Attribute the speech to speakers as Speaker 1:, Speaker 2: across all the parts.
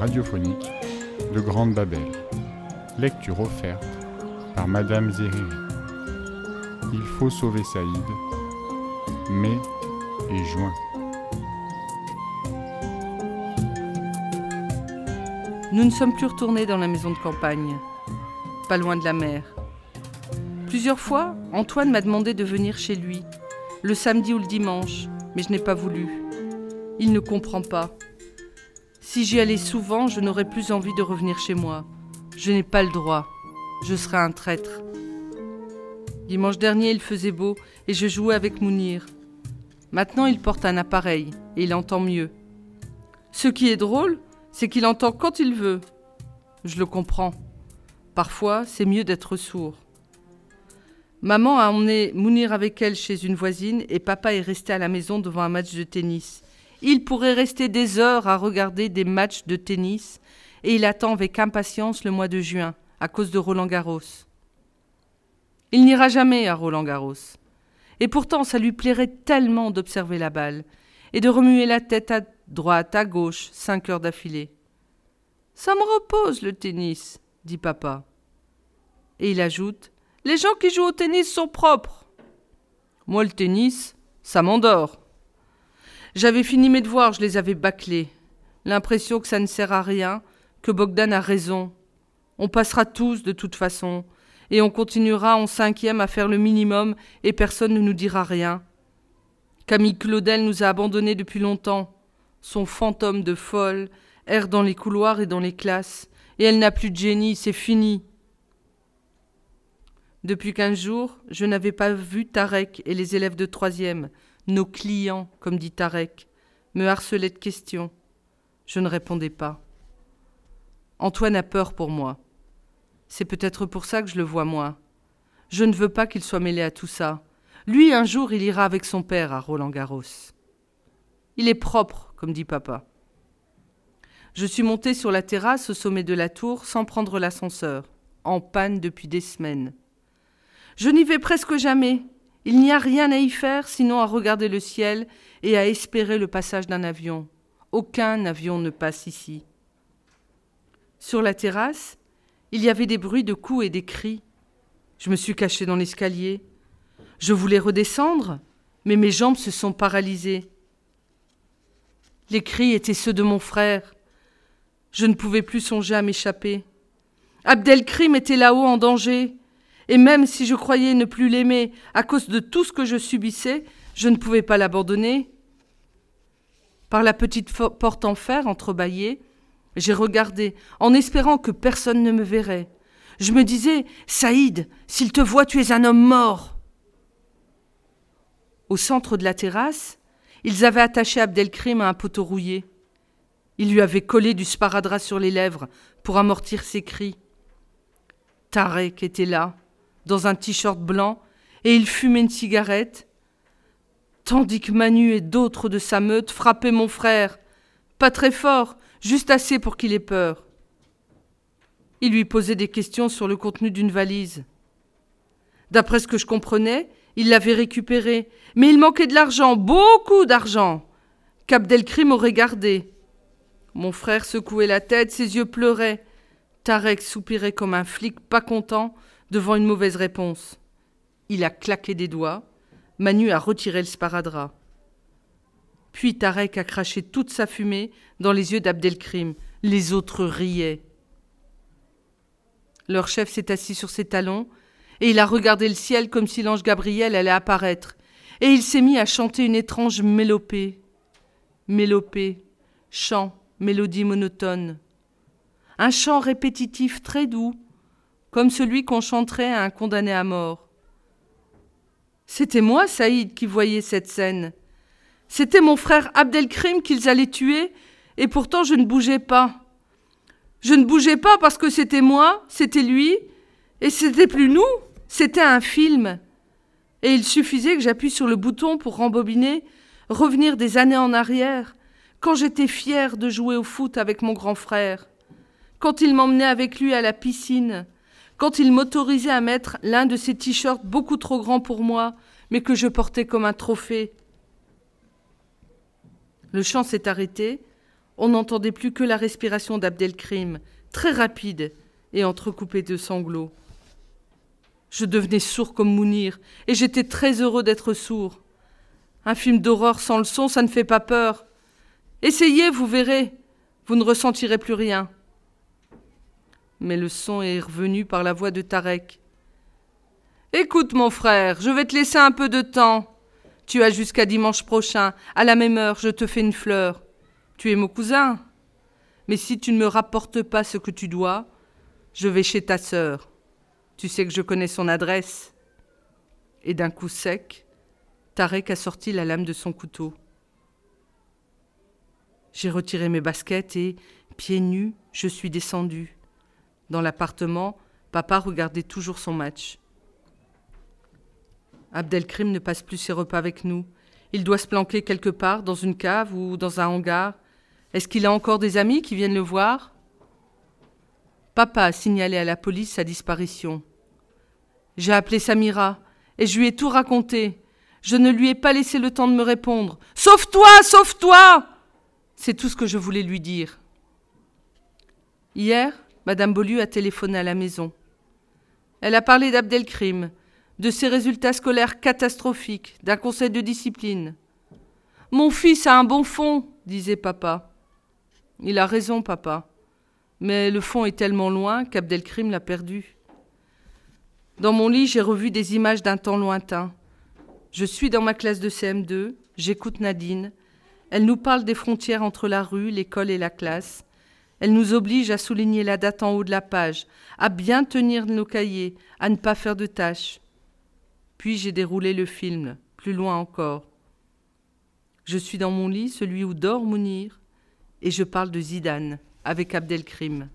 Speaker 1: radiophonique de Grande Babel. Lecture offerte par Madame Zeriri. Il faut sauver Saïd. Mai et juin.
Speaker 2: Nous ne sommes plus retournés dans la maison de campagne, pas loin de la mer. Plusieurs fois, Antoine m'a demandé de venir chez lui, le samedi ou le dimanche, mais je n'ai pas voulu. Il ne comprend pas. Si j'y allais souvent, je n'aurais plus envie de revenir chez moi. Je n'ai pas le droit. Je serais un traître. Dimanche dernier, il faisait beau et je jouais avec Mounir. Maintenant, il porte un appareil et il entend mieux. Ce qui est drôle, c'est qu'il entend quand il veut. Je le comprends. Parfois, c'est mieux d'être sourd. Maman a emmené Mounir avec elle chez une voisine et papa est resté à la maison devant un match de tennis. Il pourrait rester des heures à regarder des matchs de tennis et il attend avec impatience le mois de juin à cause de Roland Garros. Il n'ira jamais à Roland Garros. Et pourtant, ça lui plairait tellement d'observer la balle et de remuer la tête à droite, à gauche, cinq heures d'affilée. Ça me repose le tennis, dit papa. Et il ajoute Les gens qui jouent au tennis sont propres. Moi, le tennis, ça m'endort. J'avais fini mes devoirs, je les avais bâclés. L'impression que ça ne sert à rien, que Bogdan a raison. On passera tous de toute façon, et on continuera en cinquième à faire le minimum et personne ne nous dira rien. Camille Claudel nous a abandonnés depuis longtemps. Son fantôme de folle erre dans les couloirs et dans les classes, et elle n'a plus de génie, c'est fini. Depuis quinze jours, je n'avais pas vu Tarek et les élèves de troisième, nos clients, comme dit Tarek, me harcelaient de questions. Je ne répondais pas. Antoine a peur pour moi. C'est peut-être pour ça que je le vois moins. Je ne veux pas qu'il soit mêlé à tout ça. Lui, un jour, il ira avec son père à Roland Garros. Il est propre, comme dit papa. Je suis monté sur la terrasse au sommet de la tour sans prendre l'ascenseur, en panne depuis des semaines. Je n'y vais presque jamais. Il n'y a rien à y faire sinon à regarder le ciel et à espérer le passage d'un avion. Aucun avion ne passe ici. Sur la terrasse, il y avait des bruits de coups et des cris. Je me suis caché dans l'escalier. Je voulais redescendre, mais mes jambes se sont paralysées. Les cris étaient ceux de mon frère. Je ne pouvais plus songer à m'échapper. Abdelkrim était là-haut en danger, et même si je croyais ne plus l'aimer à cause de tout ce que je subissais, je ne pouvais pas l'abandonner. Par la petite porte en fer entrebâillée, j'ai regardé, en espérant que personne ne me verrait. Je me disais, Saïd, s'il te voit, tu es un homme mort. Au centre de la terrasse, ils avaient attaché Abdelkrim à un poteau rouillé. Ils lui avaient collé du sparadrap sur les lèvres pour amortir ses cris. Tarek était là, dans un t-shirt blanc, et il fumait une cigarette, tandis que Manu et d'autres de sa meute frappaient mon frère, pas très fort, juste assez pour qu'il ait peur. Il lui posait des questions sur le contenu d'une valise. D'après ce que je comprenais, il l'avait récupérée, mais il manquait de l'argent, beaucoup d'argent, qu'Abdelkrim aurait gardé. Mon frère secouait la tête, ses yeux pleuraient. Tarek soupirait comme un flic pas content devant une mauvaise réponse. Il a claqué des doigts. Manu a retiré le sparadrap. Puis Tarek a craché toute sa fumée dans les yeux d'Abdelkrim. Les autres riaient. Leur chef s'est assis sur ses talons, et il a regardé le ciel comme si l'ange Gabriel allait apparaître, et il s'est mis à chanter une étrange mélopée. Mélopée, chant, mélodie monotone. Un chant répétitif très doux, comme celui qu'on chanterait à un condamné à mort. C'était moi, Saïd, qui voyais cette scène. C'était mon frère Abdelkrim qu'ils allaient tuer, et pourtant je ne bougeais pas. Je ne bougeais pas parce que c'était moi, c'était lui, et c'était plus nous, c'était un film. Et il suffisait que j'appuie sur le bouton pour rembobiner, revenir des années en arrière, quand j'étais fière de jouer au foot avec mon grand frère, quand il m'emmenait avec lui à la piscine, quand il m'autorisait à mettre l'un de ses t-shirts beaucoup trop grands pour moi, mais que je portais comme un trophée, le chant s'est arrêté. On n'entendait plus que la respiration d'Abdelkrim, très rapide et entrecoupée de sanglots. Je devenais sourd comme Mounir, et j'étais très heureux d'être sourd. Un film d'horreur sans le son, ça ne fait pas peur. Essayez, vous verrez, vous ne ressentirez plus rien. Mais le son est revenu par la voix de Tarek. Écoute, mon frère, je vais te laisser un peu de temps. Tu as jusqu'à dimanche prochain, à la même heure, je te fais une fleur. Tu es mon cousin. Mais si tu ne me rapportes pas ce que tu dois, je vais chez ta sœur. Tu sais que je connais son adresse. Et d'un coup sec, Tarek a sorti la lame de son couteau. J'ai retiré mes baskets et, pieds nus, je suis descendu. Dans l'appartement, papa regardait toujours son match. Abdelkrim ne passe plus ses repas avec nous. Il doit se planquer quelque part, dans une cave ou dans un hangar. Est-ce qu'il a encore des amis qui viennent le voir? Papa a signalé à la police sa disparition. J'ai appelé Samira et je lui ai tout raconté. Je ne lui ai pas laissé le temps de me répondre. Sauve-toi, sauve-toi C'est tout ce que je voulais lui dire. Hier, Madame Bolu a téléphoné à la maison. Elle a parlé d'Abdelkrim, de ses résultats scolaires catastrophiques, d'un conseil de discipline. Mon fils a un bon fond, disait papa. Il a raison, papa. Mais le fond est tellement loin qu'Abdelkrim l'a perdu. Dans mon lit, j'ai revu des images d'un temps lointain. Je suis dans ma classe de CM2, j'écoute Nadine. Elle nous parle des frontières entre la rue, l'école et la classe. Elle nous oblige à souligner la date en haut de la page, à bien tenir nos cahiers, à ne pas faire de tâches. Puis j'ai déroulé le film, plus loin encore. Je suis dans mon lit, celui où dort Mounir, et je parle de Zidane avec Abdelkrim.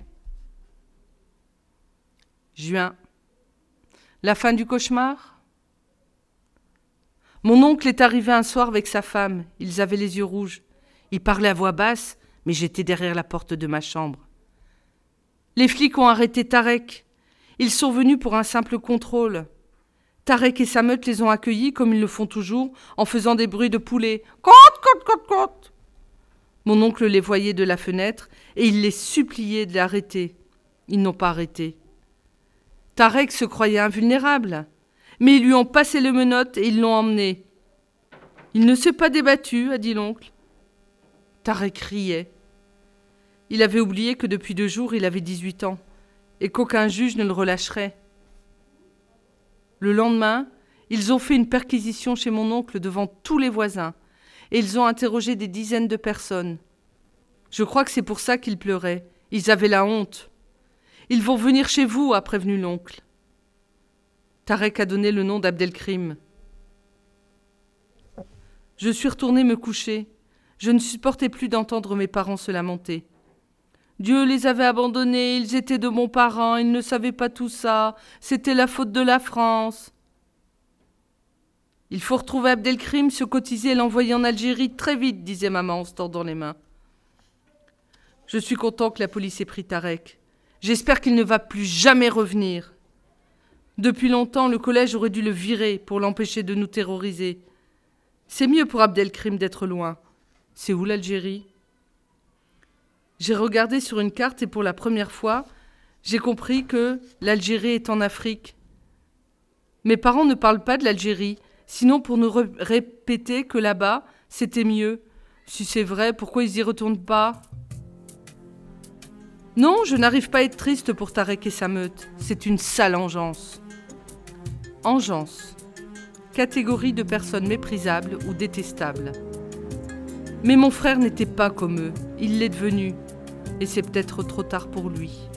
Speaker 2: Juin la fin du cauchemar? Mon oncle est arrivé un soir avec sa femme. Ils avaient les yeux rouges. Il parlait à voix basse, mais j'étais derrière la porte de ma chambre. Les flics ont arrêté Tarek. Ils sont venus pour un simple contrôle. Tarek et sa meute les ont accueillis comme ils le font toujours, en faisant des bruits de poulet. Côte, côte, côte, côte. Mon oncle les voyait de la fenêtre et il les suppliait de l'arrêter. Ils n'ont pas arrêté. Tarek se croyait invulnérable, mais ils lui ont passé le menottes et ils l'ont emmené. Il ne s'est pas débattu, a dit l'oncle. Tarek riait. Il avait oublié que depuis deux jours il avait dix-huit ans, et qu'aucun juge ne le relâcherait. Le lendemain, ils ont fait une perquisition chez mon oncle devant tous les voisins, et ils ont interrogé des dizaines de personnes. Je crois que c'est pour ça qu'ils pleuraient. Ils avaient la honte. Ils vont venir chez vous, a prévenu l'oncle. Tarek a donné le nom d'Abdelkrim. Je suis retourné me coucher. Je ne supportais plus d'entendre mes parents se lamenter. Dieu les avait abandonnés, ils étaient de bons parents, ils ne savaient pas tout ça, c'était la faute de la France. Il faut retrouver Abdelkrim, se cotiser et l'envoyer en Algérie très vite, disait maman en se tordant les mains. Je suis content que la police ait pris Tarek. J'espère qu'il ne va plus jamais revenir. Depuis longtemps, le collège aurait dû le virer pour l'empêcher de nous terroriser. C'est mieux pour Abdelkrim d'être loin. C'est où l'Algérie? J'ai regardé sur une carte et pour la première fois, j'ai compris que l'Algérie est en Afrique. Mes parents ne parlent pas de l'Algérie, sinon pour nous répéter que là-bas, c'était mieux. Si c'est vrai, pourquoi ils y retournent pas? Non, je n'arrive pas à être triste pour Tarek sa meute. C'est une sale engeance. Engeance. Catégorie de personnes méprisables ou détestables. Mais mon frère n'était pas comme eux. Il l'est devenu. Et c'est peut-être trop tard pour lui.